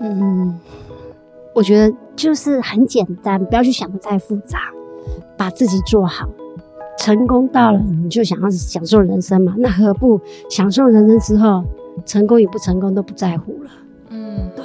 嗯，我觉得就是很简单，不要去想的太复杂，把自己做好。成功到了，你就想要享受人生嘛？那何不享受人生之后，成功与不成功都不在乎了？嗯，对。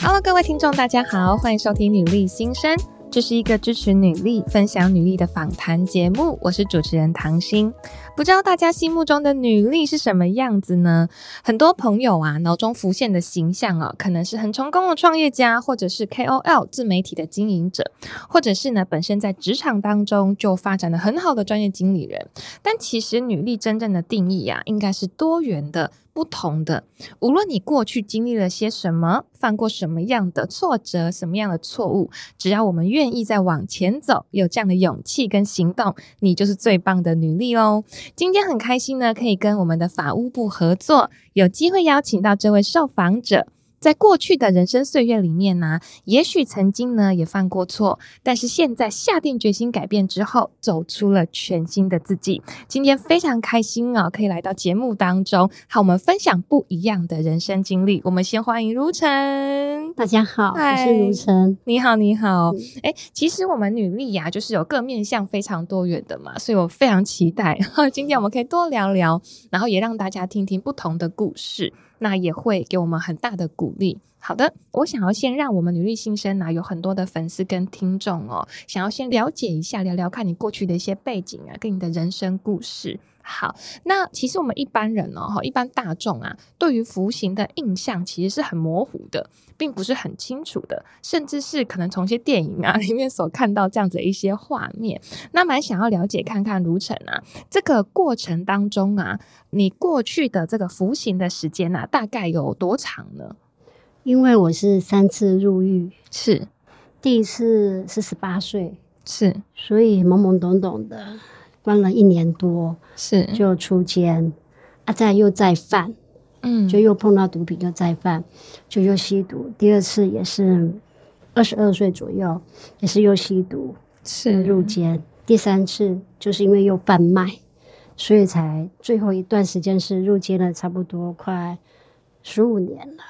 Hello，各位听众，大家好，欢迎收听女力新生。这是一个支持女力、分享女力的访谈节目，我是主持人唐心。不知道大家心目中的女力是什么样子呢？很多朋友啊，脑中浮现的形象啊，可能是很成功的创业家，或者是 KOL 自媒体的经营者，或者是呢本身在职场当中就发展的很好的专业经理人。但其实女力真正的定义啊，应该是多元的。不同的，无论你过去经历了些什么，犯过什么样的挫折，什么样的错误，只要我们愿意再往前走，有这样的勇气跟行动，你就是最棒的女力哦。今天很开心呢，可以跟我们的法务部合作，有机会邀请到这位受访者。在过去的人生岁月里面呢，也许曾经呢也犯过错，但是现在下定决心改变之后，走出了全新的自己。今天非常开心啊，可以来到节目当中，和我们分享不一样的人生经历。我们先欢迎如晨，大家好，我是如晨，你好，你好。哎、嗯，其实我们女力呀、啊，就是有各面向非常多元的嘛，所以我非常期待 今天我们可以多聊聊，然后也让大家听听不同的故事。那也会给我们很大的鼓励。好的，我想要先让我们女力新生呢、有很多的粉丝跟听众哦，想要先了解一下，聊聊看你过去的一些背景啊，跟你的人生故事。好，那其实我们一般人哦，一般大众啊，对于服刑的印象其实是很模糊的，并不是很清楚的，甚至是可能从一些电影啊 里面所看到这样子的一些画面。那蛮想要了解看看如晨啊，这个过程当中啊，你过去的这个服刑的时间啊，大概有多长呢？因为我是三次入狱，是第一次是十八岁，是所以懵懵懂懂的。关了一年多，是就出监，啊，再又再犯，嗯，就又碰到毒品，又再犯，就又吸毒。第二次也是二十二岁左右，也是又吸毒，是入监。第三次就是因为又贩卖，所以才最后一段时间是入监了，差不多快十五年了。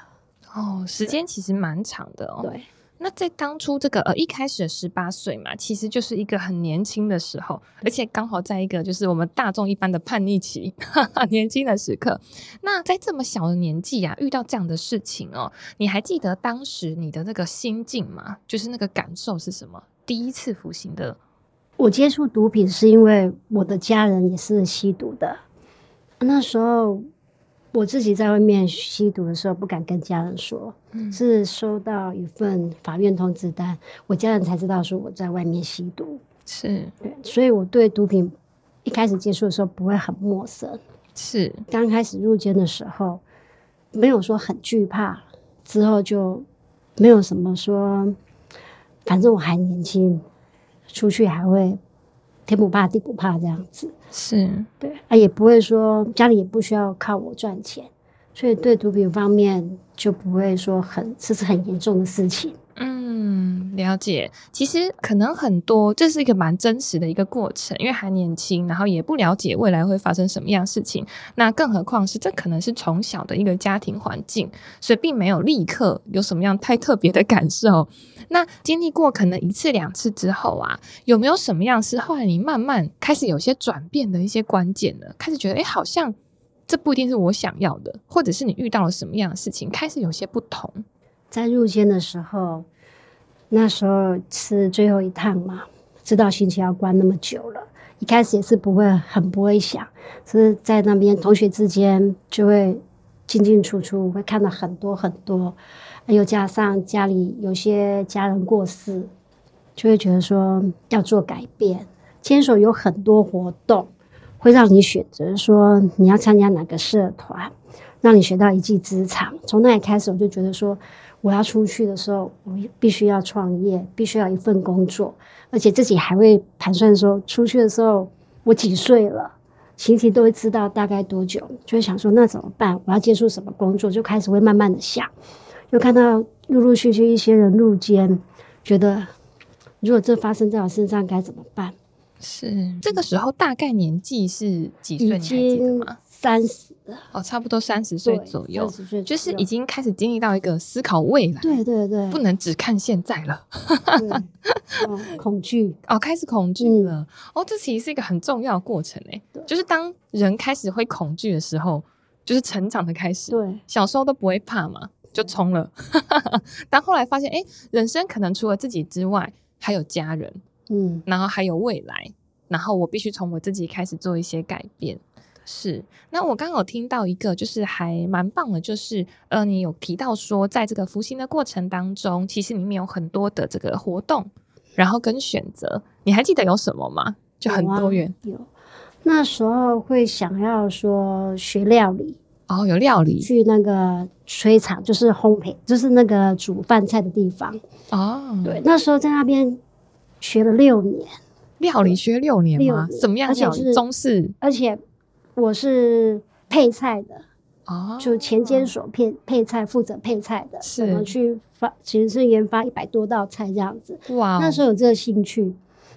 哦，时间其实蛮长的哦。对。那在当初这个呃一开始十八岁嘛，其实就是一个很年轻的时候，而且刚好在一个就是我们大众一般的叛逆期，哈哈，年轻的时刻。那在这么小的年纪啊，遇到这样的事情哦，你还记得当时你的那个心境吗？就是那个感受是什么？第一次服刑的，我接触毒品是因为我的家人也是吸毒的，那时候。我自己在外面吸毒的时候不敢跟家人说，嗯、是收到一份法院通知单，我家人才知道说我在外面吸毒。是对，所以我对毒品一开始接触的时候不会很陌生。是刚开始入监的时候，没有说很惧怕，之后就没有什么说，反正我还年轻，出去还会。天不怕地不怕这样子，是对啊，也不会说家里也不需要靠我赚钱，所以对毒品方面就不会说很这是很严重的事情。嗯，了解。其实可能很多这是一个蛮真实的一个过程，因为还年轻，然后也不了解未来会发生什么样事情。那更何况是这可能是从小的一个家庭环境，所以并没有立刻有什么样太特别的感受。那经历过可能一次两次之后啊，有没有什么样是后来你慢慢开始有些转变的一些关键呢？开始觉得，哎，好像这不一定是我想要的，或者是你遇到了什么样的事情，开始有些不同。在入监的时候，那时候是最后一趟嘛，知道刑期要关那么久了，一开始也是不会很不会想，是在那边同学之间就会进进出出，会看到很多很多。又加上家里有些家人过世，就会觉得说要做改变。监所有很多活动，会让你选择说你要参加哪个社团，让你学到一技之长。从那里开始，我就觉得说我要出去的时候，我必须要创业，必须要一份工作，而且自己还会盘算说出去的时候我几岁了，其实都会知道大概多久，就会想说那怎么办？我要接触什么工作？就开始会慢慢的想。又看到陆陆续续一些人入监，觉得如果这发生在我身上该怎么办？是这个时候大概年纪是几岁？你还记得吗？三十哦，差不多三十岁左右，就是已经开始经历到一个思考未来，对对对，不能只看现在了，哦、恐惧。哦，开始恐惧了、嗯，哦，这其实是一个很重要的过程诶，就是当人开始会恐惧的时候，就是成长的开始，对，小时候都不会怕嘛，就冲了，但后来发现，哎，人生可能除了自己之外，还有家人，嗯，然后还有未来，然后我必须从我自己开始做一些改变。是，那我刚刚有听到一个，就是还蛮棒的，就是呃，你有提到说，在这个服刑的过程当中，其实里面有很多的这个活动，然后跟选择，你还记得有什么吗？就很多元。有，啊、有，那时候会想要说学料理哦，有料理，去那个炊场，就是烘焙，就是那个煮饭菜的地方哦。对，那时候在那边学了六年，料理学六年吗？怎么样？而且是中式，而且。我是配菜的哦，就前监所配配菜，负责配菜的，怎么去发？其实是研发一百多道菜这样子。哇，那时候有这个兴趣，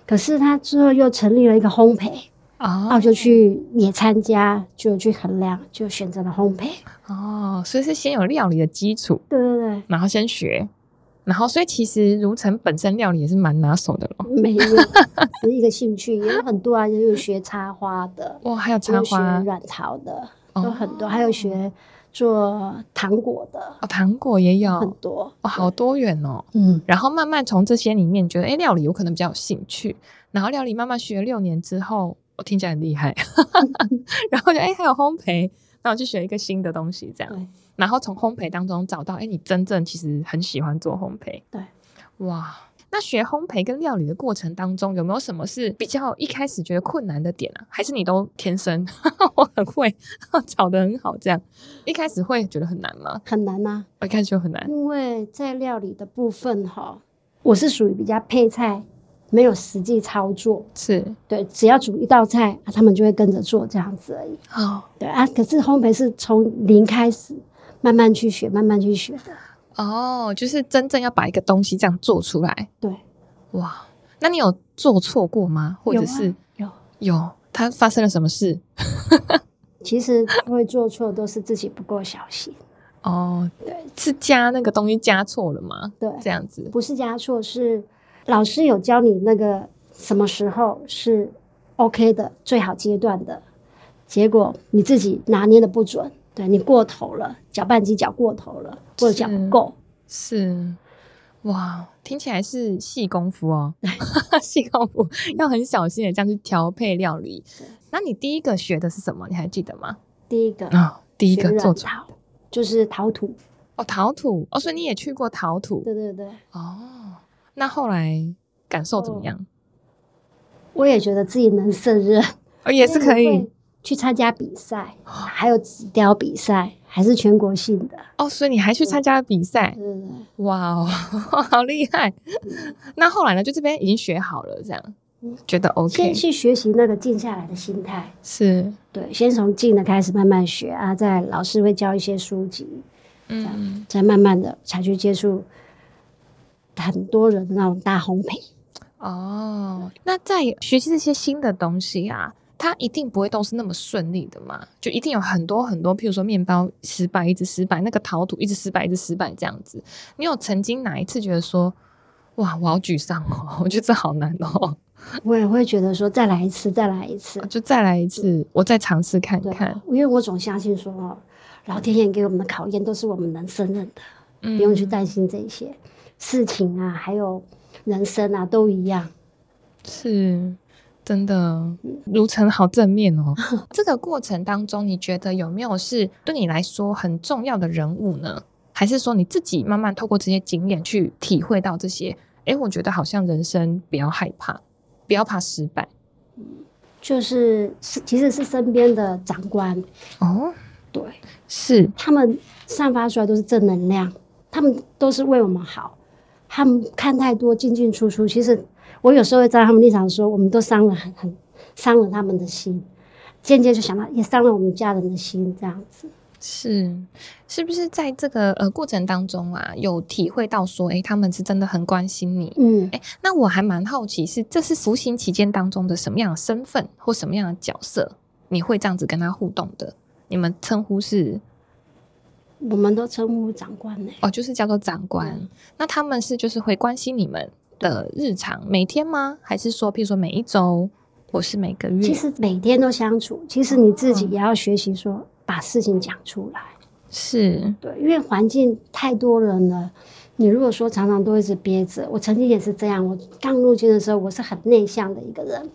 可是他之后又成立了一个烘焙啊，然后就去也参加，就去衡量，就选择了烘焙。哦，所以是先有料理的基础，对对对，然后先学。然后，所以其实如城本身料理也是蛮拿手的咯。没有，是一个兴趣，也有很多啊，也有学插花的，哇，还有插花，学软陶的，有很多，哦，还有学做糖果的，哦，糖果也有。很多，哦，好多元哦。嗯，然后慢慢从这些里面觉得，哎，料理有可能比较有兴趣，然后料理慢慢学六年之后，我听起来很厉害，然后就哎还有烘焙，那我去学一个新的东西，这样。然后从烘焙当中找到，哎，你真正其实很喜欢做烘焙。对，哇，那学烘焙跟料理的过程当中，有没有什么是比较一开始觉得困难的点啊？还是你都天生 我很会 炒的很好？这样一开始会觉得很难吗？很难啊，我一开始就很难，因为在料理的部分哈，我是属于比较配菜，没有实际操作，是对，只要煮一道菜，他们就会跟着做这样子而已。哦，对啊，可是烘焙是从零开始。慢慢去学，慢慢去学的哦，就是真正要把一个东西这样做出来。对，哇，那你有做错过吗？或者是有、啊、有，有，它发生了什么事？其实会做错都是自己不够小心。哦，对，是加那个东西加错了吗？对，这样子不是加错，是老师有教你那个什么时候是 OK 的最好阶段的，结果你自己拿捏的不准。对，你过头了，搅拌机搅过头了，或者搅不够，是哇，听起来是细功夫哦，细功夫要很小心的这样去调配料理。那你第一个学的是什么？你还记得吗？第一个啊、哦，第一个做陶，就是陶土哦，陶土哦，所以你也去过陶土？对对对。哦，那后来感受怎么样？哦、我也觉得自己能胜任，哦，也是可以。去参加比赛，还有纸雕比赛，还是全国性的哦。所以你还去参加了比赛？嗯，哇哦，好厉害！那后来呢？就这边已经学好了，这样、嗯、觉得 OK。先去学习那个静下来的心态，是对。先从静的开始慢慢学啊，再老师会教一些书籍，嗯，再慢慢的才去接触很多人的那种大烘焙。哦，那在学习这些新的东西啊。它一定不会都是那么顺利的嘛，就一定有很多很多，譬如说面包失败，一直失败，那个陶土一直失败，一直失败这样子。你有曾经哪一次觉得说，哇，我好沮丧哦，我觉得这好难哦。我也会觉得说，再来一次，再来一次，就再来一次，我再尝试看看。因为我总相信说，哦，老天爷给我们的考验都是我们能胜任的，嗯，不用去担心这些事情啊，还有人生啊，都一样。是。真的，如晨好正面哦。这个过程当中，你觉得有没有是对你来说很重要的人物呢？还是说你自己慢慢透过这些经验去体会到这些？诶，我觉得好像人生不要害怕，不要怕失败。就是是，其实是身边的长官哦，对，是他们散发出来都是正能量，他们都是为我们好。他们看太多进进出出，其实。我有时候会在他们立场说，我们都伤了很很伤了他们的心，间接就想到也伤了我们家人的心，这样子。是，是不是在这个呃过程当中啊，有体会到说，哎，他们是真的很关心你？嗯，哎，那我还蛮好奇是，是这是服刑期间当中的什么样的身份或什么样的角色，你会这样子跟他互动的？你们称呼是？我们都称呼长官呢。哦，就是叫做长官。嗯、那他们是就是会关心你们的日常，每天吗？还是说，譬如说每一周，或是每个月？其实每天都相处。其实你自己也要学习说。把事情讲出来，是对，因为环境太多人了。你如果说常常都一直憋着，我曾经也是这样。我刚入境的时候，我是很内向的一个人，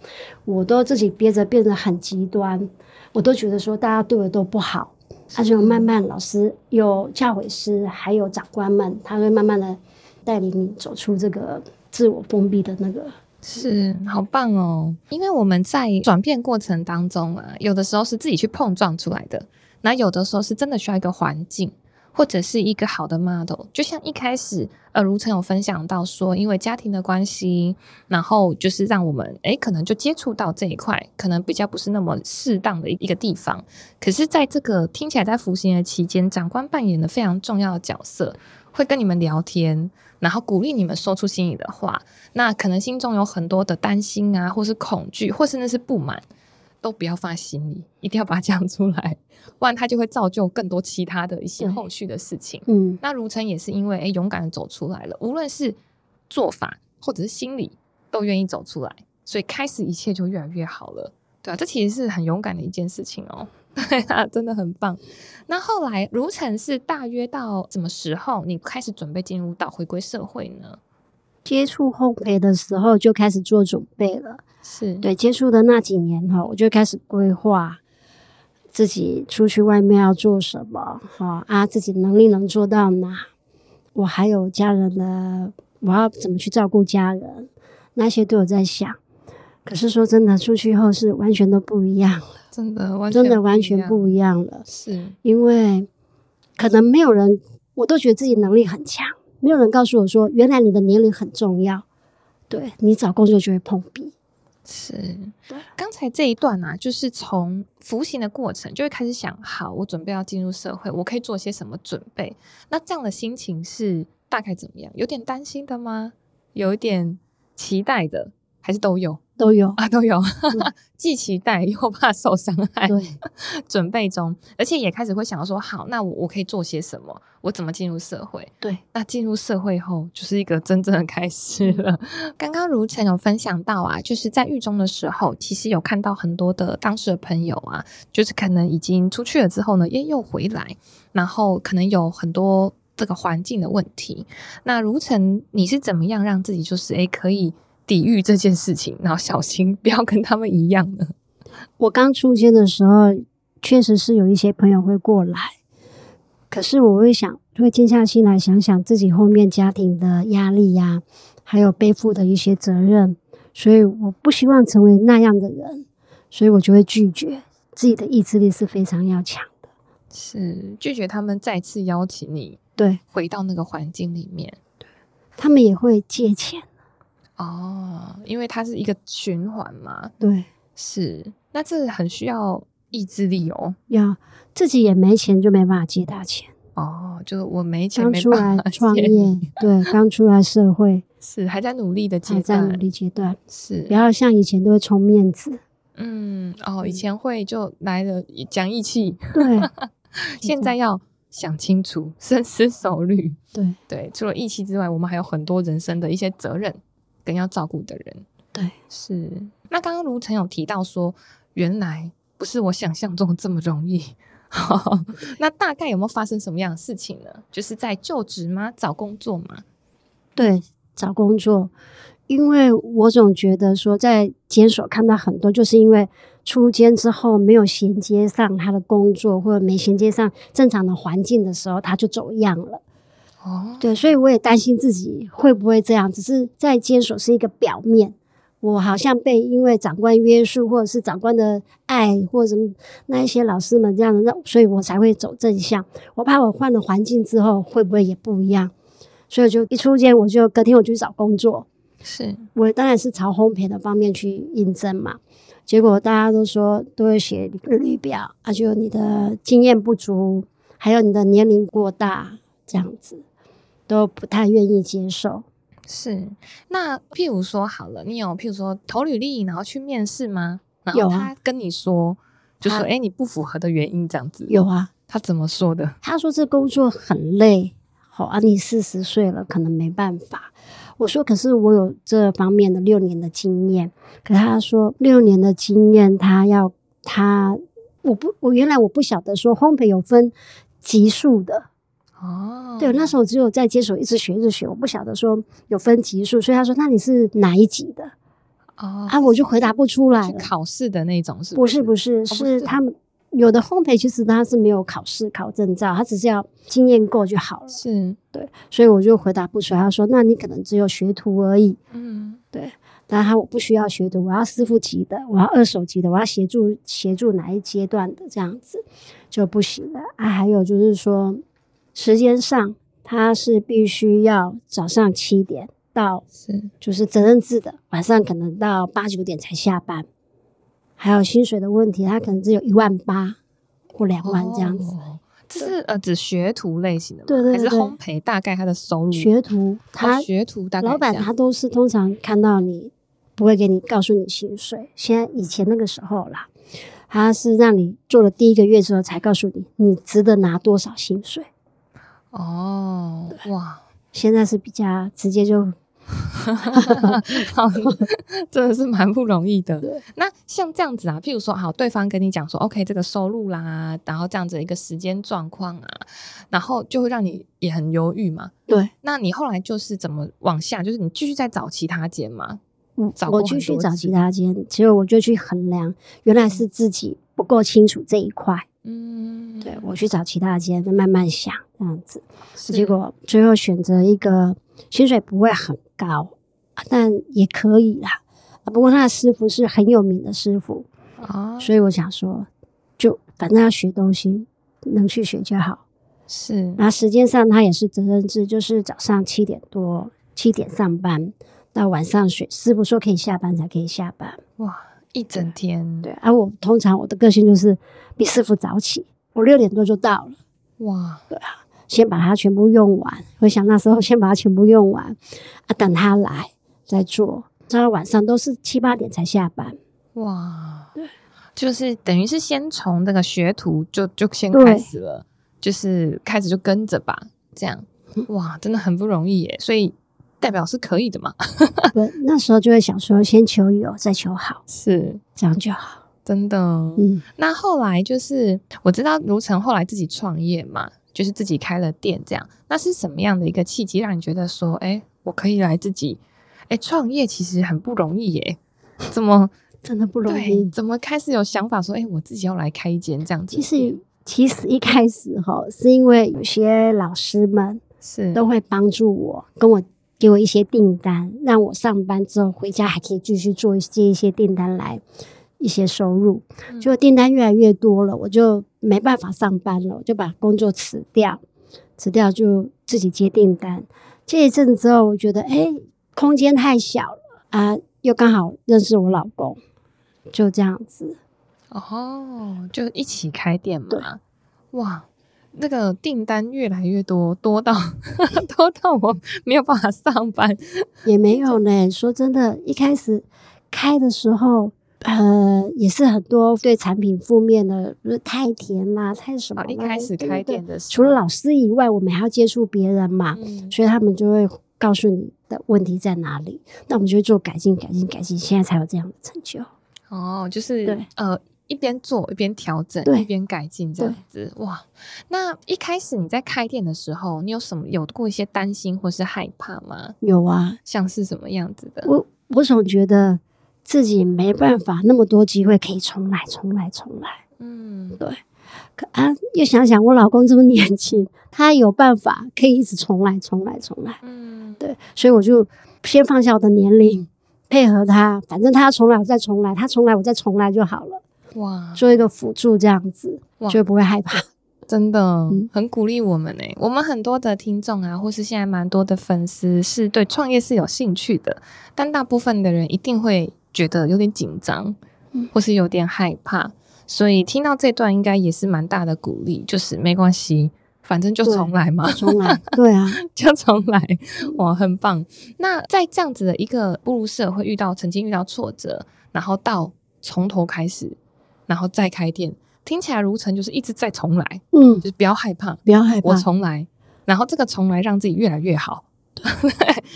我都自己憋着，变得很极端。我都觉得说大家对我都不好，而且慢慢老师有教诲师，还有长官们，他会慢慢的带领你走出这个自我封闭的那个。是，好棒哦！因为我们在转变过程当中啊，有的时候是自己去碰撞出来的。那有的时候是真的需要一个环境，或者是一个好的 model。就像一开始，呃，如晨有分享到说，因为家庭的关系，然后就是让我们，诶，可能就接触到这一块，可能比较不是那么适当的一个地方。可是，在这个听起来在服刑的期间，长官扮演了非常重要的角色，会跟你们聊天，然后鼓励你们说出心里的话。那可能心中有很多的担心啊，或是恐惧，或是那是不满。都不要放在心里，一定要把它讲出来，不然它就会造就更多其他的一些后续的事情。嗯，那如晨也是因为诶勇敢的走出来了，无论是做法或者是心理，都愿意走出来，所以开始一切就越来越好了。对啊，这其实是很勇敢的一件事情哦。对啊，真的很棒。那后来如晨是大约到什么时候，你开始准备进入到回归社会呢？接触烘焙的时候就开始做准备了。是对，接触的那几年哈，我就开始规划自己出去外面要做什么哈啊，自己能力能做到哪，我还有家人的，我要怎么去照顾家人，那些都有在想。可是说真的，出去后是完全都不一样了，真的完全真的完全不一样了。是因为可能没有人，我都觉得自己能力很强，没有人告诉我说，原来你的年龄很重要，对，你找工作就会碰壁。是，对，刚才这一段啊，就是从服刑的过程就会开始想，好，我准备要进入社会，我可以做些什么准备？那这样的心情是大概怎么样？有点担心的吗？有一点期待的，还是都有？都有啊，都有，既期待又怕受伤害。对，准备中，而且也开始会想说，好，那我我可以做些什么？我怎么进入社会？对，那进入社会后，就是一个真正的开始了。刚刚如晨有分享到啊，就是在狱中的时候，其实有看到很多的当时的朋友啊，就是可能已经出去了之后呢，耶，又回来，然后可能有很多这个环境的问题。那如晨，你是怎么样让自己就是诶可以？抵御这件事情，然后小心不要跟他们一样的。我刚出监的时候，确实是有一些朋友会过来，可是我会想，会静下心来想想自己后面家庭的压力呀、还有背负的一些责任，所以我不希望成为那样的人，所以我就会拒绝。自己的意志力是非常要强的，是拒绝他们再次邀请你，对，回到那个环境里面，他们也会借钱。哦，因为它是一个循环嘛，对，是，那这很需要意志力哦，要自己也没钱就没办法借大钱。哦，就我没钱，刚出来创业，对，刚出来社会。是还在努力的阶段，还在努力阶段，是，不要像以前都会充面子，嗯，哦，以前会就来了讲义气，对，现在要想清楚，深思熟虑，对。对，除了义气之外，我们还有很多人生的一些责任。更要照顾的人，对，是。那刚刚如晨有提到说，原来不是我想象中这么容易。那大概有没有发生什么样的事情呢？就是在就职吗？找工作吗？对，找工作。因为我总觉得说，在监所看到很多，就是因为出监之后没有衔接上他的工作，或者没衔接上正常的环境的时候，他就走样了。哦，对，所以我也担心自己会不会这样，只是在监所是一个表面，我好像被因为长官约束，或者是长官的爱，或者什么那一些老师们这样的，所以我才会走正向。我怕我换了环境之后会不会也不一样，所以就一出监我就隔天我就去找工作，是我当然是朝烘焙的方面去应征嘛，结果大家都说都会写日历表，啊，就你的经验不足。还有你的年龄过大，这样子都不太愿意接受。是，那譬如说好了，你有譬如说投履历，然后去面试吗？然后他跟你说，啊、就说哎，你不符合的原因这样子。有啊，他怎么说的？他说这工作很累，好啊，你四十岁了，可能没办法。我说可是我有这方面的六年的经验。可他说六年的经验，他要他我不我原来我不晓得说烘焙有分级数的。哦，对，那时候只有在接手，一直学，一直学，我不晓得说有分级数，所以他说：“那你是哪一级的？”哦，啊，我就回答不出来。考试的那种是？不是，不是，是他们有的烘焙其实他是没有考试考证照，他只是要经验够就好了。是，对，所以我就回答不出来。他说：“那你可能只有学徒而已。”嗯，对，但他我不需要学徒，我要师傅级的，我要二手级的，我要协助协助哪一阶段的这样子就不行了。啊，还有就是说。时间上，他是必须要早上七点到，是就是责任制的，晚上可能到八九点才下班。还有薪水的问题，他可能只有一万八或两万这样子。哦、这是呃指学徒类型的吗？对对对，还是烘焙大概他的收入？学徒他、哦、学徒大概老板他都是通常看到你不会给你告诉你薪水。现在以前那个时候啦，他是让你做了第一个月之后才告诉你你值得拿多少薪水。哦，哇！现在是比较直接就，真的是蛮不容易的。那像这样子啊，譬如说，好，对方跟你讲说，OK，这个收入啦，然后这样子一个时间状况啊，然后就会让你也很犹豫嘛。对，那你后来就是怎么往下？就是你继续再找其他间吗？嗯，我继续找其他间，其实我就去衡量，原来是自己不够清楚这一块。嗯，对，我去找其他间，再慢慢想这样子，结果最后选择一个薪水不会很高，但也可以啦。不过他的师傅是很有名的师傅啊，所以我想说，就反正要学东西，能去学就好。是，那时间上他也是责任制，就是早上七点多七点上班，到晚上学师傅说可以下班才可以下班。哇！一整天，对，而、啊、我通常我的个性就是比师傅早起，我六点多就到了。哇，对啊，先把它全部用完。我想那时候先把它全部用完，啊，等他来再做。到晚上都是七八点才下班。哇，对，就是等于是先从那个学徒就就先开始了，就是开始就跟着吧，这样。哇，真的很不容易耶，所以。代表是可以的嘛？不，那时候就会想说，先求有，再求好，是这样就好。真的，嗯。那后来就是我知道如成后来自己创业嘛，就是自己开了店，这样。那是什么样的一个契机，让你觉得说，哎、欸，我可以来自己，哎、欸，创业其实很不容易耶？怎么 真的不容易？怎么开始有想法说，哎、欸，我自己要来开一间这样子？其实，其实一开始哈，是因为有些老师们是都会帮助我，跟我。给我一些订单，让我上班之后回家还可以继续做接一些订单来一些收入。就订单越来越多了，我就没办法上班了，我就把工作辞掉，辞掉就自己接订单。接一阵子之后，我觉得哎，空间太小了啊，又刚好认识我老公，就这样子。哦，就一起开店嘛？哇。那个订单越来越多，多到 多到我没有办法上班，也没有呢。说真的，一开始开的时候，呃，也是很多对产品负面的，就是太甜啦，太什么。一开始开店的时候，除了老师以外，我们还要接触别人嘛，嗯、所以他们就会告诉你的问题在哪里，那我们就会做改进、改进、改进，现在才有这样的成就。哦，就是对，呃。一边做一边调整，一边改进，这样子哇。那一开始你在开店的时候，你有什么有过一些担心或是害怕吗？有啊，像是什么样子的？我我总觉得自己没办法，那么多机会可以重来，重来，重来。嗯，对。可啊，又想想我老公这么年轻，他有办法可以一直重来，重来，重来。嗯，对。所以我就先放下我的年龄，配合他，反正他要重来，我再重来；他重来，我再重来就好了。哇，做一个辅助这样子，哇就不会害怕，真的、嗯、很鼓励我们呢、欸。我们很多的听众啊，或是现在蛮多的粉丝，是对创业是有兴趣的，但大部分的人一定会觉得有点紧张，嗯、或是有点害怕。所以听到这段应该也是蛮大的鼓励，就是没关系，反正就重来嘛，重来，对啊，就重来，哇，很棒。那在这样子的一个步入社会，遇到曾经遇到挫折，然后到从头开始，然后再开店，听起来如晨就是一直在重来，嗯，就是不要害怕，不要害怕，我重来，然后这个重来让自己越来越好，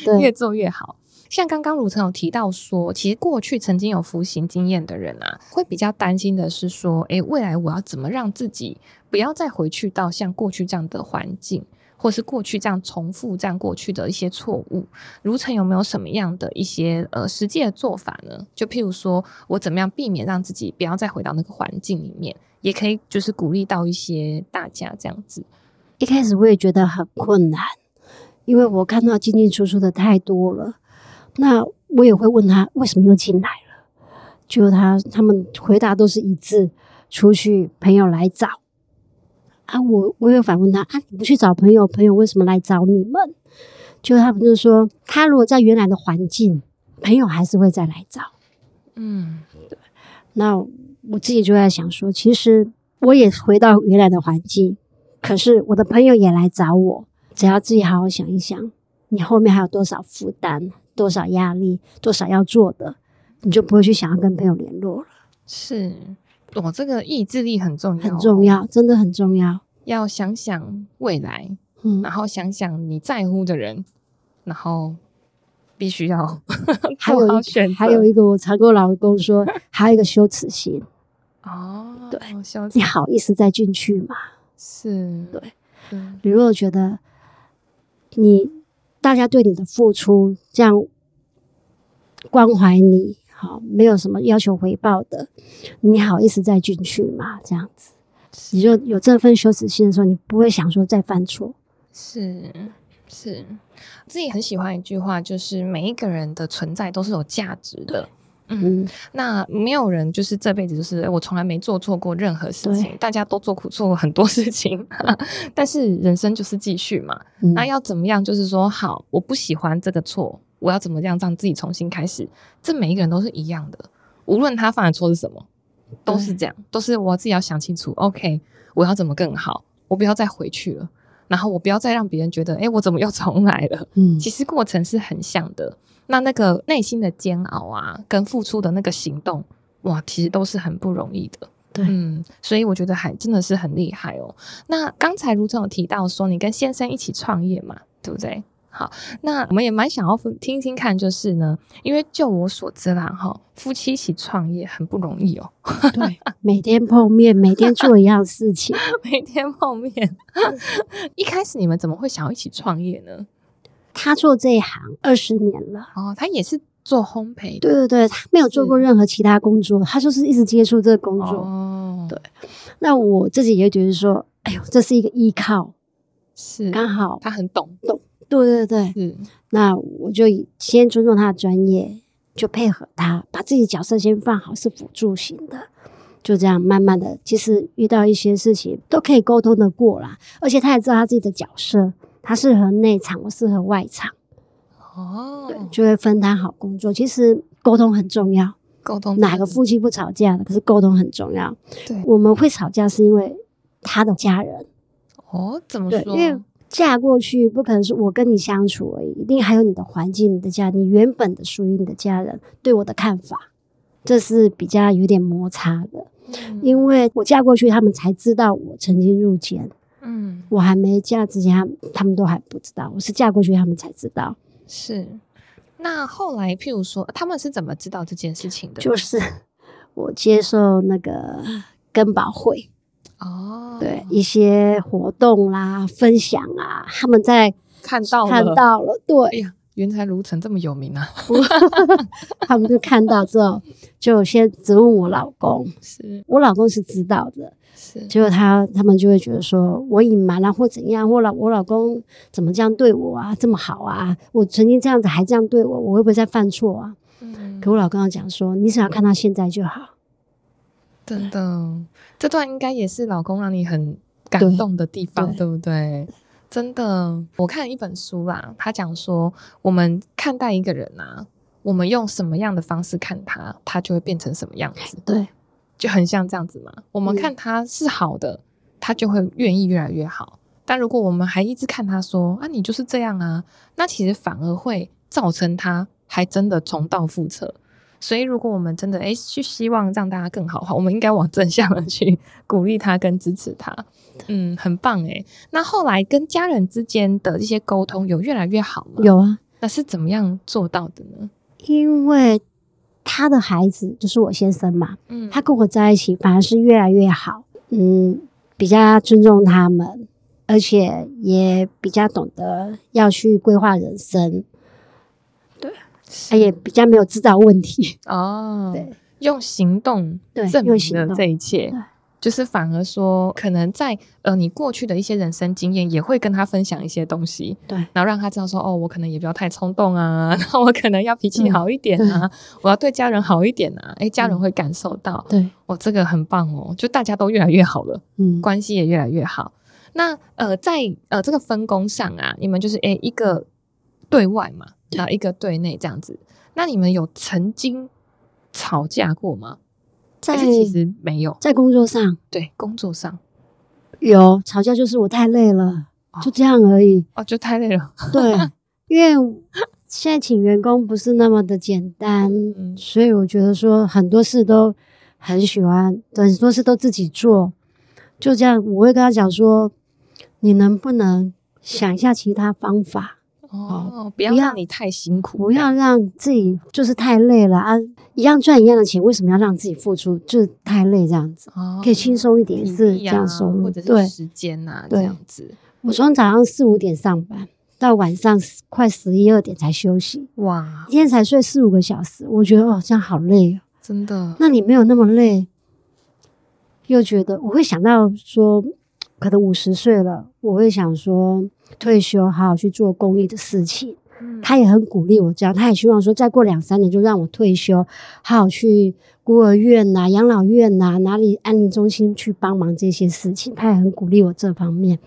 对，越做越好。像刚刚如晨有提到说，其实过去曾经有服刑经验的人啊，会比较担心的是说，诶，未来我要怎么让自己不要再回去到像过去这样的环境，或是过去这样重复这样过去的一些错误。如晨有没有什么样的一些呃实际的做法呢？就譬如说我怎么样避免让自己不要再回到那个环境里面，也可以就是鼓励到一些大家这样子。一开始我也觉得很困难，因为我看到进进出出的太多了。那我也会问他为什么又进来了，就他他们回答都是一致，出去朋友来找啊，我我有反问他啊，你不去找朋友，朋友为什么来找你们？就他们就说，他如果在原来的环境，朋友还是会再来找。嗯，对。那我自己就在想说，其实我也回到原来的环境，可是我的朋友也来找我，只要自己好好想一想，你后面还有多少负担？多少压力，多少要做的，你就不会去想要跟朋友联络了。是，我这个意志力很重要，很重要，真的很重要。要想想未来，嗯，然后想想你在乎的人，然后必须要 还有选，还有一个，我常跟我老公说，还有一个羞耻心。哦，对，你好意思再进去吗？是，对，你如果觉得你。大家对你的付出，这样关怀你，好，没有什么要求回报的，你好意思再进去吗？这样子，你就有这份羞耻心的时候，你不会想说再犯错。是是，自己很喜欢一句话，就是每一个人的存在都是有价值的。嗯，那没有人就是这辈子就是我从来没做错过任何事情，大家都做苦做过很多事情，但是人生就是继续嘛。嗯、那要怎么样？就是说，好，我不喜欢这个错，我要怎么样让自己重新开始？这每一个人都是一样的，无论他犯的错是什么，都是这样，都是我自己要想清楚。OK，我要怎么更好？我不要再回去了，然后我不要再让别人觉得，哎，我怎么又重来了？嗯，其实过程是很像的。那那个内心的煎熬啊，跟付出的那个行动，哇，其实都是很不容易的。对，嗯，所以我觉得还真的是很厉害哦。那刚才如总有提到说，你跟先生一起创业嘛，对不对？好，那我们也蛮想要听听看，就是呢，因为就我所知啦，哈，夫妻一起创业很不容易哦。对，每天碰面，每天做一样事情，每天碰面。一开始你们怎么会想要一起创业呢？他做这一行二十年了哦，他也是做烘焙。对对对，他没有做过任何其他工作，他就是一直接触这个工作。哦，对。那我自己也觉得说，哎呦，这是一个依靠，是刚好他很懂懂。对对对，嗯。那我就先尊重他的专业，就配合他，把自己角色先放好，是辅助型的，就这样慢慢的，其实遇到一些事情都可以沟通的过啦，而且他也知道他自己的角色。他适合内场，我适合外场。哦，对，就会分担好工作。其实沟通很重要，沟通哪个夫妻不吵架的？可是沟通很重要。对，我们会吵架是因为他的家人。哦，怎么说？因为嫁过去不可能是我跟你相处而已，一定还有你的环境、你的家、你原本的属于你的家人对我的看法，这是比较有点摩擦的。嗯，因为我嫁过去，他们才知道我曾经入监。嗯，我还没嫁之前，他们他们都还不知道。我是嫁过去，他们才知道。是，那后来，譬如说，他们是怎么知道这件事情的？就是我接受那个 根宝会哦，对一些活动啦、分享啊，他们在看到了看到了，对，哎呀，原来如城这么有名啊！他们就看到之后，就先质问我老公，是我老公是知道的。是结果他他们就会觉得说我隐瞒了或怎样，或老我老公怎么这样对我啊，这么好啊，我曾经这样子还这样对我，我会不会再犯错啊？嗯，可我老公要讲说，你只要看到现在就好。真的，这段应该也是老公让你很感动的地方，对，对不对？真的，我看一本书啦，他讲说，我们看待一个人啊，我们用什么样的方式看他，他就会变成什么样子。对。就很像这样子嘛。我们看他是好的，他就会愿意越来越好。但如果我们还一直看他说啊，你就是这样啊，那其实反而会造成他还真的重蹈覆辙。所以，如果我们真的诶去希望让大家更好的话，我们应该往正向的去 鼓励他跟支持他。嗯，很棒诶。那后来跟家人之间的一些沟通有越来越好吗？有啊。那是怎么样做到的呢？因为他的孩子就是我先生嘛，嗯，他跟我在一起反而是越来越好，嗯，比较尊重他们，而且也比较懂得要去规划人生。他也比较没有制造问题 哦，对，用行动证明了这一切，就是反而说，可能在呃你过去的一些人生经验，也会跟他分享一些东西，对，然后让他知道说，哦，我可能也不要太冲动啊，然后我可能要脾气好一点啊，我要对家人好一点啊，诶，家人会感受到，对，我这个很棒哦，就大家都越来越好了，嗯，关系也越来越好。那呃，在呃这个分工上啊，你们就是诶一个对外嘛。然后一个队内这样子，那你们有曾经吵架过吗？在其实没有，在工作上，对，工作上有吵架，就是我太累了，哦、就这样而已。哦，就太累了。对，因为现在请员工不是那么的简单，嗯、所以我觉得说很多事都很喜欢，很多事都自己做。就这样，我会跟他讲说，你能不能想一下其他方法？哦，不要让你太辛苦，不要让自己就是太累了啊！一样赚一样的钱，为什么要让自己付出？就是太累这样子，哦、可以轻松一点，是这样收入，或者是时间呐、啊，这样子。我从早上四五点上班，到晚上快十一二点才休息，哇，一天才睡四五个小时，我觉得哦，这样好累哦，真的。那你没有那么累，又觉得我会想到说，可能五十岁了，我会想说。退休，好好去做公益的事情。嗯，他也很鼓励我这样，他也希望说，再过两三年就让我退休，好好去孤儿院呐、啊、养老院呐、啊、哪里安宁中心去帮忙这些事情。他也很鼓励我这方面，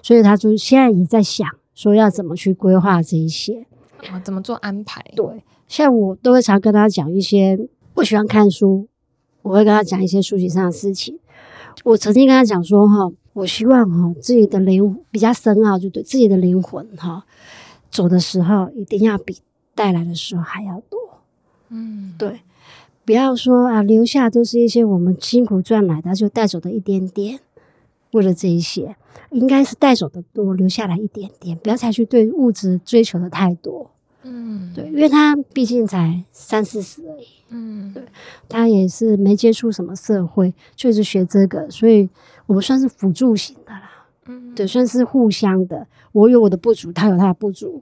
所以他就现在也在想说要怎么去规划这一些，啊，怎么做安排？对，像我都会常跟他讲一些，我喜欢看书，我会跟他讲一些书籍上的事情。我曾经跟他讲说，哈。我希望哈自己的灵比较深奥，就对自己的灵魂哈走的时候，一定要比带来的时候还要多。嗯，对，不要说啊，留下都是一些我们辛苦赚来的，就带走的一点点。为了这一些，应该是带走的多，留下来一点点，不要采取对物质追求的太多。嗯，对，因为他毕竟才三四十而已。嗯，对，他也是没接触什么社会，就是学这个，所以。我们算是辅助型的啦，嗯，对，算是互相的。我有我的不足，他有他的不足，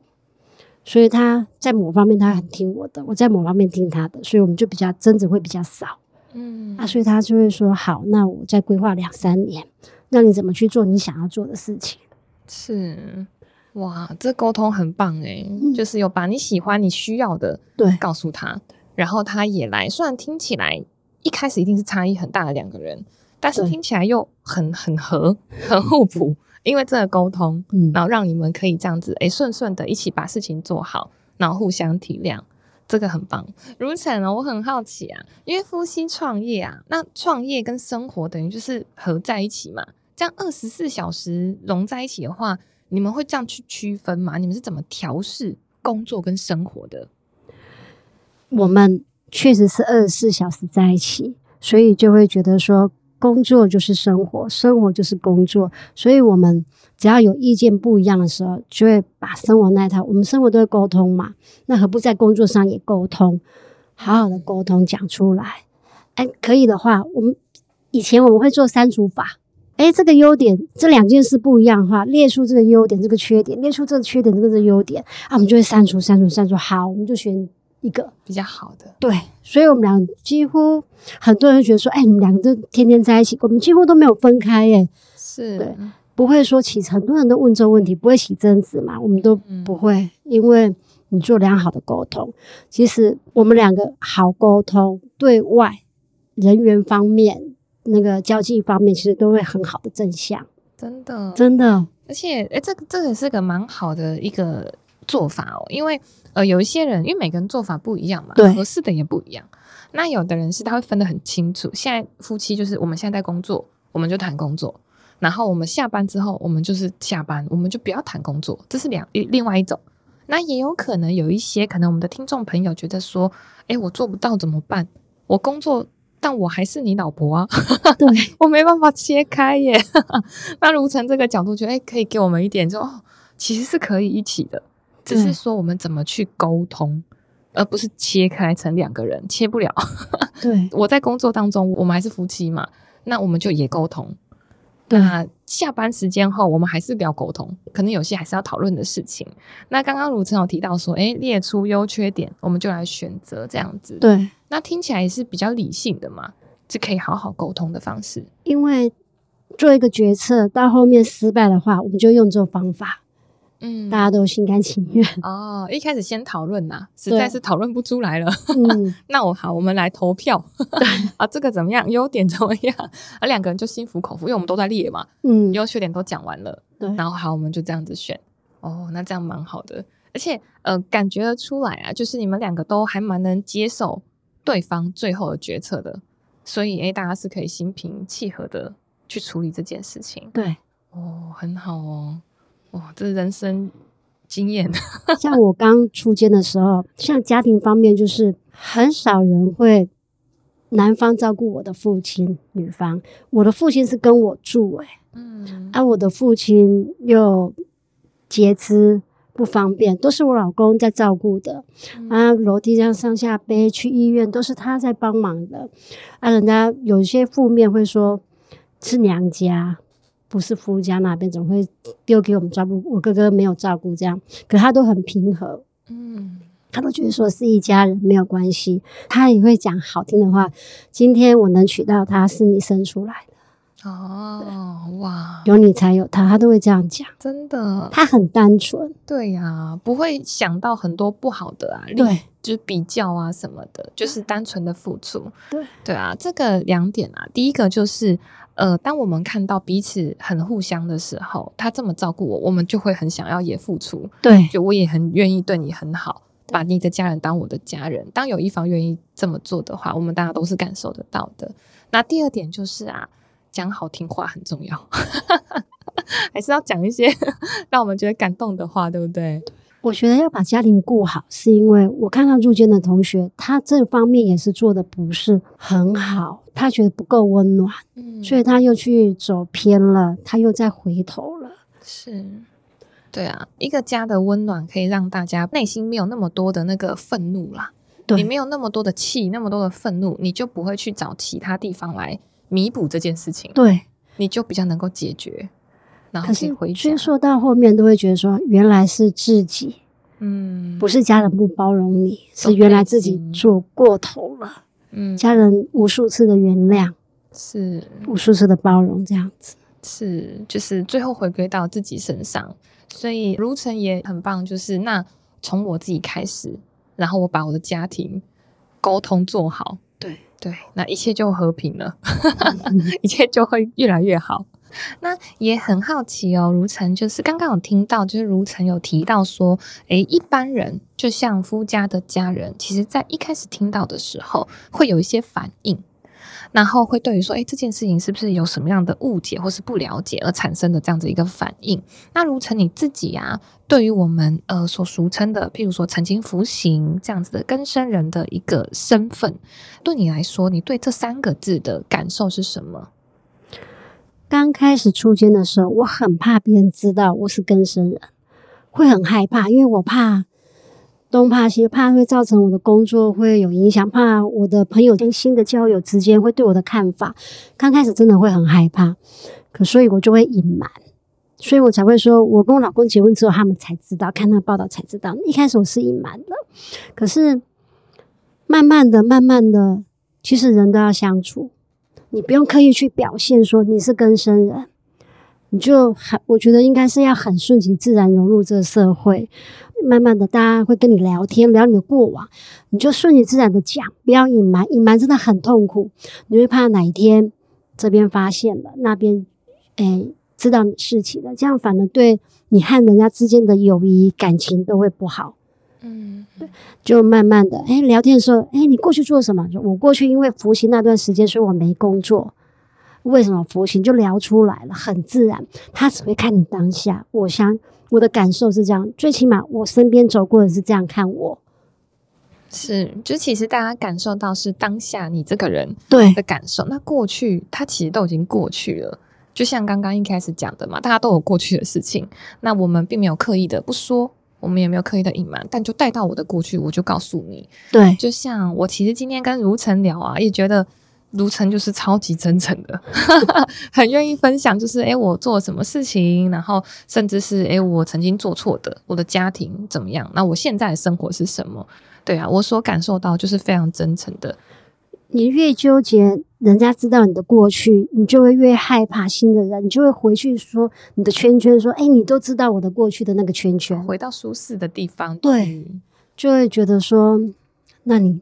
所以他在某方面他很听我的，我在某方面听他的，所以我们就比较争执会比较少，嗯，啊，所以他就会说好，那我再规划两三年，那你怎么去做你想要做的事情。是，哇，这沟通很棒诶、嗯、就是有把你喜欢、你需要的对告诉他，然后他也来。虽然听起来一开始一定是差异很大的两个人。但是听起来又很很合，很互补，因为这个沟通，嗯，然后让你们可以这样子，诶，顺顺的一起把事情做好，然后互相体谅，这个很棒。如晨呢，我很好奇啊，因为夫妻创业啊，那创业跟生活等于就是合在一起嘛，这样二十四小时融在一起的话，你们会这样去区分吗？你们是怎么调试工作跟生活的？我们确实是二十四小时在一起，所以就会觉得说。工作就是生活，生活就是工作，所以我们只要有意见不一样的时候，就会把生活那一套，我们生活都会沟通嘛，那何不在工作上也沟通，好好的沟通讲出来？哎，可以的话，我们以前我们会做删除法，哎，这个优点，这两件事不一样的话，列出这个优点，这个缺点，列出这个缺点，这个这个优点，啊，我们就会删除，删除，删除，好，我们就选。一个。比较好的，对，所以我们俩几乎很多人觉得说，哎，你们两个都天天在一起，我们几乎都没有分开，耶，是。对，不会说起很多人都问这个问题，不会起争执嘛，我们都不会，嗯、因为你做良好的沟通，其实我们两个好沟通，对外人员方面那个交际方面，其实都会很好的正向，真的，真的，而且，哎，这个这个是个蛮好的一个做法哦，因为。呃，有一些人，因为每个人做法不一样嘛，对，合适的也不一样。那有的人是他会分得很清楚，现在夫妻就是我们现在在工作，我们就谈工作，然后我们下班之后，我们就是下班，我们就不要谈工作，这是两另外一种。那也有可能有一些可能我们的听众朋友觉得说，诶，我做不到怎么办？我工作，但我还是你老婆啊，对 我没办法切开耶。那如成这个角度，觉得哎可以给我们一点就，哦，其实是可以一起的，只是说我们怎么去沟通。而不是切开成两个人，切不了。对，我在工作当中，我们还是夫妻嘛，那我们就也沟通。对，那下班时间后，我们还是要沟通，可能有些还是要讨论的事情。那刚刚如晨有提到说，哎，列出优缺点，我们就来选择这样子。对，那听起来也是比较理性的嘛，是可以好好沟通的方式。因为做一个决策到后面失败的话，我们就用这种方法。嗯，大家都心甘情愿哦。一开始先讨论呐，实在是讨论不出来了。嗯，那我好，我们来投票。对 啊，这个怎么样？优点怎么样？啊，两个人就心服口服，因为我们都在列嘛。嗯，优缺点都讲完了。对，然后好，我们就这样子选。哦，那这样蛮好的，而且呃，感觉得出来啊，就是你们两个都还蛮能接受对方最后的决策的，所以诶，大家是可以心平气和的去处理这件事情。对，哦，很好哦。哇，这是人生经验。像我刚出监的时候，像家庭方面，就是很少人会男方照顾我的父亲，女方我的父亲是跟我住，欸，诶嗯，而，啊，我的父亲又截肢不方便，都是我老公在照顾的。嗯，啊，楼梯这样上下背去医院都是他在帮忙的。啊，人家有一些负面会说是娘家。不是夫家那边总会丢给我们照顾，我哥哥没有照顾这样，可他都很平和，嗯，他都觉得说是一家人没有关系，他也会讲好听的话。今天我能娶到她是你生出来的哦，哇，有你才有他，他都会这样讲，真的，他很单纯，对呀、啊，不会想到很多不好的啊，对，就是比较啊什么的，就是单纯的付出，对，对啊，这个两点啊，第一个就是。呃，当我们看到彼此很互相的时候，他这么照顾我，我们就会很想要也付出。对，就我也很愿意对你很好，把你的家人当我的家人。当有一方愿意这么做的话，我们大家都是感受得到的。那第二点就是啊，讲好听话很重要，还是要讲一些 让我们觉得感动的话，对不对？我觉得要把家庭顾好，是因为我看到入监的同学，他这方面也是做的不是很好，他觉得不够温暖，嗯，所以他又去走偏了，他又再回头了。是，对啊，一个家的温暖可以让大家内心没有那么多的那个愤怒啦，对，你没有那么多的气，那么多的愤怒，你就不会去找其他地方来弥补这件事情，对，你就比较能够解决。然后可是追溯到后面，都会觉得说，原来是自己，嗯，不是家人不包容你，是原来自己做过头了，嗯，家人无数次的原谅，是。无数次的包容，这样子，是就是最后回归到自己身上。所以如晨也很棒，就是那从我自己开始，然后我把我的家庭沟通做好，对，那一切就和平了，一切就会越来越好。那也很好奇哦，如晨就是刚刚有听到，就是如晨有提到说，诶，一般人就像夫家的家人，其实在一开始听到的时候，会有一些反应，然后会对于说，诶，这件事情是不是有什么样的误解或是不了解而产生的这样子一个反应？那如成你自己啊，对于我们呃所俗称的，譬如说曾经服刑这样子的根生人的一个身份，对你来说，你对这三个字的感受是什么？刚开始出监的时候，我很怕别人知道我是根生人，会很害怕，因为我怕东怕西，怕会造成我的工作会有影响，怕我的朋友跟新的交友之间会对我的看法。刚开始真的会很害怕，可所以我就会隐瞒，所以我才会说，我跟我老公结婚之后，他们才知道，看那个报道才知道。一开始我是隐瞒的，可是慢慢的、慢慢的，其实人都要相处。你不用刻意去表现说你是更生人，你就很，我觉得应该是要很顺其自然融入这个社会。慢慢的，大家会跟你聊天，聊你的过往，你就顺其自然的讲，不要隐瞒，隐瞒真的很痛苦。你会怕哪一天这边发现了，那边诶知道你事情了，这样反而对你和人家之间的友谊感情都会不好。嗯，对，就慢慢的，哎，聊天的时候，哎，你过去做什么？就我过去因为服刑那段时间，所以我没工作。为什么服刑？就聊出来了，很自然。他只会看你当下。我想我的感受是这样，最起码我身边走过的是这样看我。是，就其实大家感受到是当下你这个人对的感受。那过去他其实都已经过去了。就像刚刚一开始讲的嘛，大家都有过去的事情，那我们并没有刻意的不说，我们也没有刻意的隐瞒，但就带到我的过去，我就告诉你。对，就像我其实今天跟如晨聊啊，也觉得如晨就是超级真诚的，很愿意分享，就是诶我做了什么事情，然后甚至是诶我曾经做错的，我的家庭怎么样，那我现在的生活是什么？对啊，我所感受到就是非常真诚的。你越纠结，人家知道你的过去，你就会越害怕新的人，你就会回去说你的圈圈，说：“哎，你都知道我的过去的那个圈圈。”回到舒适的地方，对，就会觉得说，那你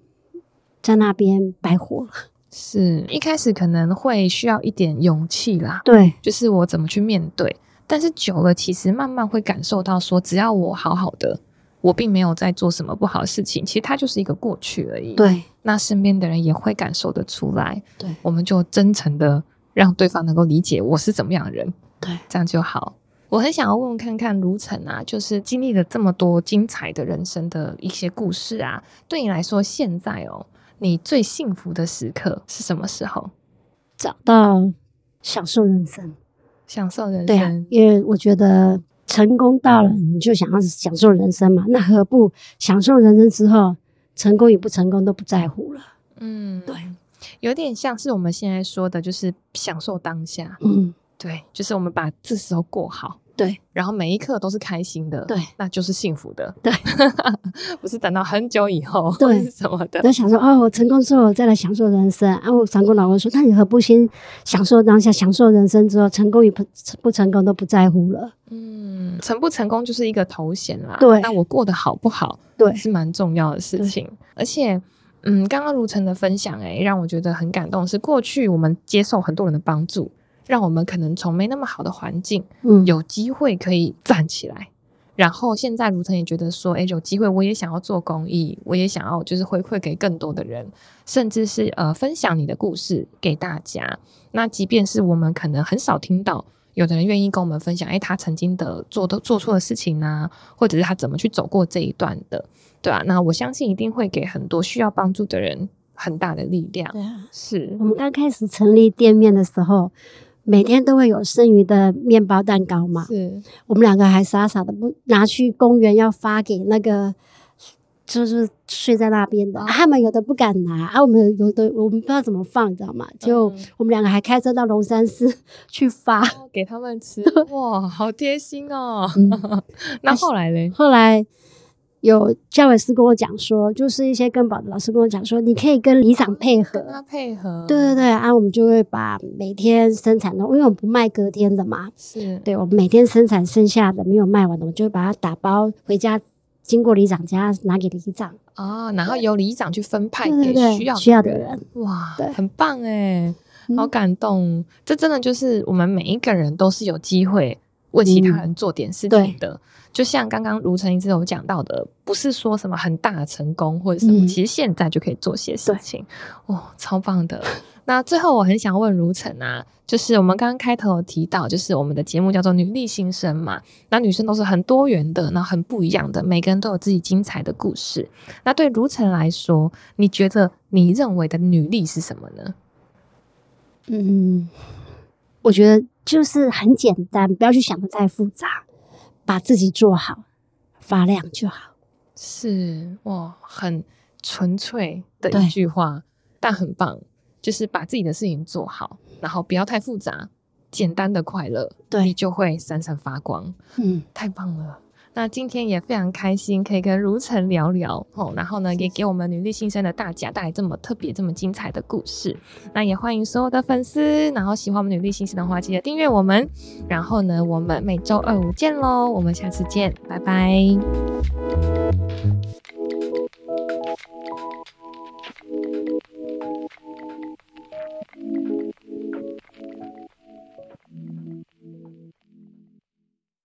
在那边白活了。是一开始可能会需要一点勇气啦，对，就是我怎么去面对，但是久了，其实慢慢会感受到说，只要我好好的。我并没有在做什么不好的事情，其实它就是一个过去而已。对，那身边的人也会感受得出来。对，我们就真诚的让对方能够理解我是怎么样的人。对，这样就好。我很想要问问看看卢晨啊，就是经历了这么多精彩的人生的一些故事啊，对你来说，现在哦，你最幸福的时刻是什么时候？找到享受人生，享受人生。对啊，因为我觉得。成功到了，你就想要享受人生嘛？那何不享受人生之后，成功与不成功都不在乎了？嗯，对，有点像是我们现在说的，就是享受当下。嗯，对，就是我们把这时候过好。对，然后每一刻都是开心的，对，那就是幸福的，对，不是等到很久以后，对，什么的。我想说，哦，我成功之后再来享受人生。啊，我常跟老公说，那你何不先享受当下，享受人生之后，成功与不不成功都不在乎了？嗯，成不成功就是一个头衔啦。对，那我过得好不好，对，是蛮重要的事情。而且，嗯，刚刚如晨的分享，诶，让我觉得很感动。是过去我们接受很多人的帮助。让我们可能从没那么好的环境，嗯，有机会可以站起来。然后现在如晨也觉得说，诶，有机会我也想要做公益，我也想要就是回馈给更多的人，甚至是呃分享你的故事给大家。那即便是我们可能很少听到有的人愿意跟我们分享，诶，他曾经的做的做错的事情呢，或者是他怎么去走过这一段的，对啊，那我相信一定会给很多需要帮助的人很大的力量。对啊，是我们刚开始成立店面的时候。每天都会有剩余的面包蛋糕嘛？是我们两个还傻傻的不拿去公园要发给那个，就是睡在那边的。哦、他们有的不敢拿，啊，我们有的我们不知道怎么放，你知道吗？就我们两个还开车到龙山寺 去发，哦、给他们吃。哇，好贴心哦！那后来嘞？后来。有教委师跟我讲说，就是一些更保的老师跟我讲说，你可以跟里长配合，跟他配合，对对对，啊，我们就会把每天生产的，因为我们不卖隔天的嘛，是。对，我们每天生产剩下的没有卖完的，我们就会把它打包回家，经过里长家拿给里长，哦，然后由里长去分派给需要需要的人，哇，对，很棒哎，好感动，嗯，这真的就是我们每一个人都是有机会为其他人做点事情的。嗯就像刚刚如晨一直有讲到的，不是说什么很大的成功或者什么，嗯、其实现在就可以做些事情，哦，超棒的。那最后我很想问如晨啊，就是我们刚刚开头有提到，就是我们的节目叫做女力新生嘛，那女生都是很多元的，那很不一样的，每个人都有自己精彩的故事。那对如晨来说，你觉得你认为的女力是什么呢？嗯，我觉得就是很简单，不要去想的太复杂。把自己做好，发亮就好。是哇，很纯粹的一句话，但很棒。就是把自己的事情做好，然后不要太复杂，简单的快乐，对，你就会闪闪发光。嗯，太棒了。那今天也非常开心，可以跟如晨聊聊哦。然后呢，也给我们女力新生的大家带来这么特别、这么精彩的故事。那也欢迎所有的粉丝，然后喜欢我们女力新生的话，记得订阅我们。然后呢，我们每周二五见喽，我们下次见，拜拜。